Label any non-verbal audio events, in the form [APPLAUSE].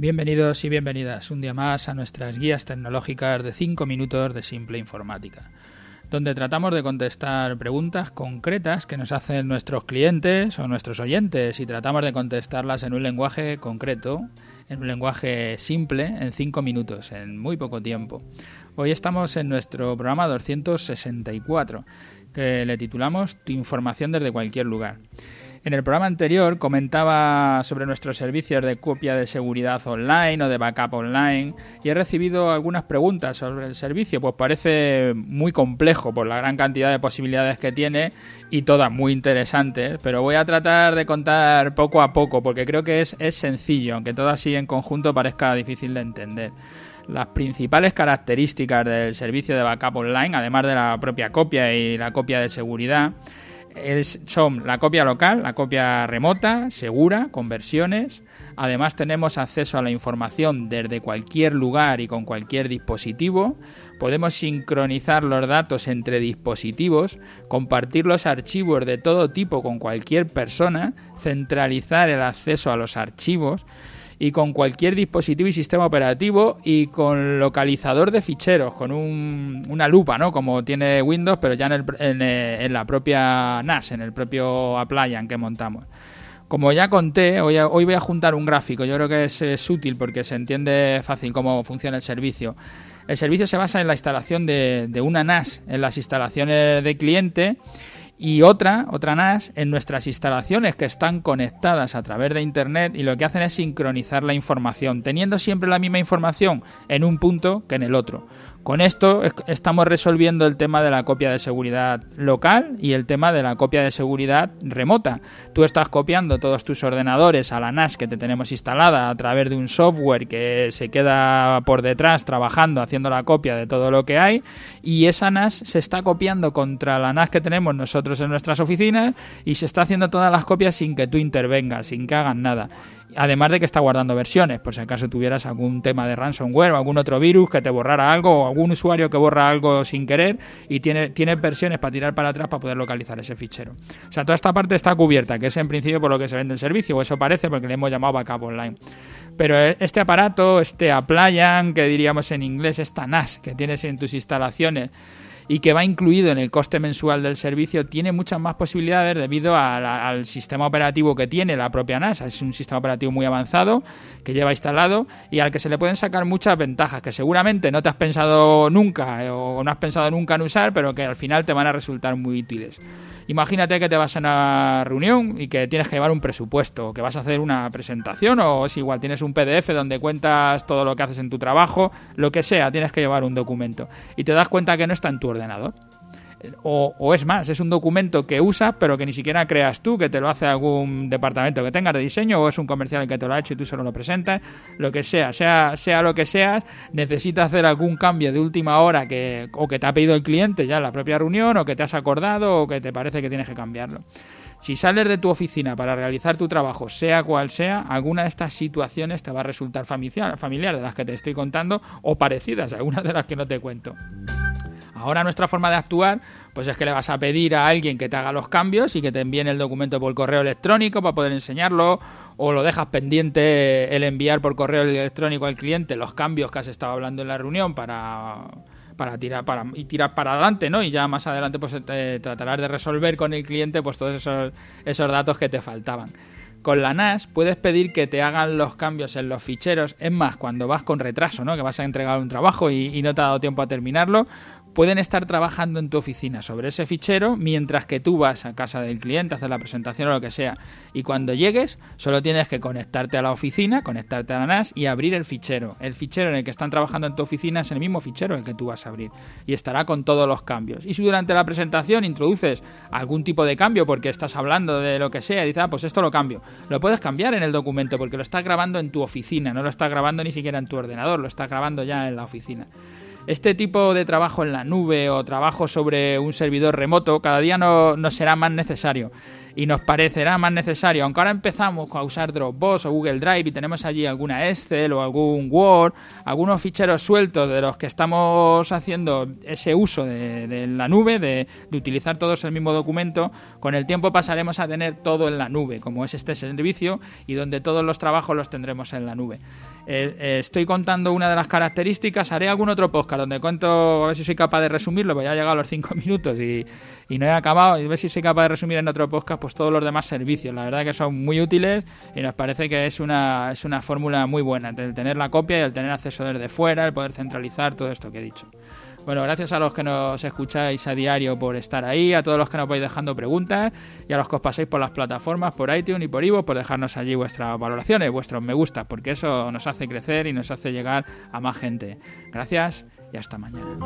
Bienvenidos y bienvenidas un día más a nuestras guías tecnológicas de 5 minutos de simple informática, donde tratamos de contestar preguntas concretas que nos hacen nuestros clientes o nuestros oyentes y tratamos de contestarlas en un lenguaje concreto, en un lenguaje simple, en 5 minutos, en muy poco tiempo. Hoy estamos en nuestro programa 264, que le titulamos Tu información desde cualquier lugar. En el programa anterior comentaba sobre nuestros servicios de copia de seguridad online o de backup online y he recibido algunas preguntas sobre el servicio, pues parece muy complejo por la gran cantidad de posibilidades que tiene y todas muy interesantes, pero voy a tratar de contar poco a poco porque creo que es, es sencillo, aunque todo así en conjunto parezca difícil de entender. Las principales características del servicio de backup online, además de la propia copia y la copia de seguridad, son la copia local, la copia remota, segura, con versiones. Además tenemos acceso a la información desde cualquier lugar y con cualquier dispositivo. Podemos sincronizar los datos entre dispositivos, compartir los archivos de todo tipo con cualquier persona, centralizar el acceso a los archivos y con cualquier dispositivo y sistema operativo y con localizador de ficheros, con una lupa, ¿no? Como tiene Windows, pero ya en, eh, en, la propia NAS, en el propio Appliance que montamos. Como ya conté, hoy, hoy, voy a juntar un gráfico. Yo creo que es, útil porque se entiende fácil cómo funciona el servicio. El servicio se basa en la instalación de una NAS en las instalaciones de cliente y otra, otra NAS, en nuestras instalaciones que están conectadas a través de Internet y lo que hacen es sincronizar la información, teniendo siempre la misma información en un punto que en el otro. Con esto estamos resolviendo el tema de la copia de seguridad local y el tema de la copia de seguridad remota. Tú estás copiando todos tus ordenadores a la NAS que te tenemos instalada a través de un software que se queda por detrás trabajando, haciendo la copia de todo lo que hay y esa NAS se está copiando contra la NAS que tenemos nosotros en nuestras oficinas y se está haciendo todas las copias sin que tú intervengas, sin que hagan nada. Además de que está guardando versiones, por si acaso tuvieras algún tema de ransomware o algún otro virus que te borrara algo o algún usuario que borra algo sin querer y tiene, tiene versiones para tirar para atrás para poder localizar ese fichero. O sea, toda esta parte está cubierta, que es en principio por lo que se vende el servicio, o eso parece porque le hemos llamado backup online. Pero este aparato, este Appliance, que diríamos en inglés, esta NAS que tienes en tus instalaciones, y que va incluido en el coste mensual del servicio, tiene muchas más posibilidades debido al sistema operativo que tiene la propia NASA. Es un sistema operativo muy avanzado que lleva instalado y al que se le pueden sacar muchas ventajas que seguramente no te has pensado nunca eh, o no has pensado nunca en usar, pero que al final te van a resultar muy útiles. Imagínate que te vas a una reunión y que tienes que llevar un presupuesto, que vas a hacer una presentación o es igual, tienes un PDF donde cuentas todo lo que haces en tu trabajo, lo que sea, tienes que llevar un documento y te das cuenta que no está en tu ordenador. O, es más, es un documento que usas pero que ni siquiera creas tú, que te lo hace algún departamento que tengas de diseño o es un comercial que te lo ha hecho y tú solo lo presentas, lo que sea, sea, sea lo que seas, necesitas hacer algún cambio de última hora que, o que te ha pedido el cliente ya en la propia reunión o que te has acordado o que te parece que tienes que cambiarlo. Si sales de tu oficina para realizar tu trabajo, sea cual sea, alguna de estas situaciones te va a resultar familiar, familiar de las que te estoy contando o parecidas, algunas de las que no te cuento. Ahora nuestra forma de actuar, pues es que le vas a pedir a alguien que te haga los cambios y que te envíen el documento por correo electrónico para poder enseñarlo, o lo dejas pendiente el enviar por correo electrónico al cliente los cambios que has estado hablando en la reunión para para tirar para y tirar para adelante, ¿no? Y ya más adelante pues tratarás de resolver con el cliente pues todos esos, esos datos que te faltaban. Con la NAS puedes pedir que te hagan los cambios en los ficheros. Es más, cuando vas con retraso, ¿no? Que vas a entregar un trabajo y, y no te ha dado tiempo a terminarlo, pueden estar trabajando en tu oficina sobre ese fichero mientras que tú vas a casa del cliente, a hacer la presentación o lo que sea. Y cuando llegues, solo tienes que conectarte a la oficina, conectarte a la NAS y abrir el fichero. El fichero en el que están trabajando en tu oficina es el mismo fichero el que tú vas a abrir y estará con todos los cambios. Y si durante la presentación introduces algún tipo de cambio porque estás hablando de lo que sea y dices, ah, pues esto lo cambio, lo puedes cambiar en el documento porque lo estás grabando en tu oficina, no lo estás grabando ni siquiera en tu ordenador, lo estás grabando ya en la oficina. Este tipo de trabajo en la nube o trabajo sobre un servidor remoto cada día no, será más necesario. Y nos parecerá más necesario, aunque ahora empezamos a usar Dropbox o Google Drive y tenemos allí alguna Excel o algún Word, algunos ficheros sueltos de los que estamos haciendo ese uso de, la nube, de, utilizar todos el mismo documento, con el tiempo pasaremos a tener todo en la nube, como es este servicio, y donde todos los trabajos los tendremos en la nube. Eh, eh, estoy contando una de las características, haré algún otro podcast donde cuento, a ver si soy capaz de resumirlo, voy a llegar a los cinco [LAUGHS] minutos y, no he acabado, a ver si soy capaz de resumir en otro podcast pues todos los demás servicios. La verdad que son muy útiles y nos parece que es una, es una fórmula muy buena, el tener la copia y el tener acceso desde fuera, el poder centralizar todo esto que he dicho. Bueno, gracias a los que nos escucháis a diario por estar ahí, a todos los que nos vais dejando preguntas y a los que os pasáis por las plataformas, por iTunes y por Ivo, por dejarnos allí vuestras valoraciones, vuestros me gusta, porque eso nos hace crecer y nos hace llegar a más gente. Gracias y hasta mañana.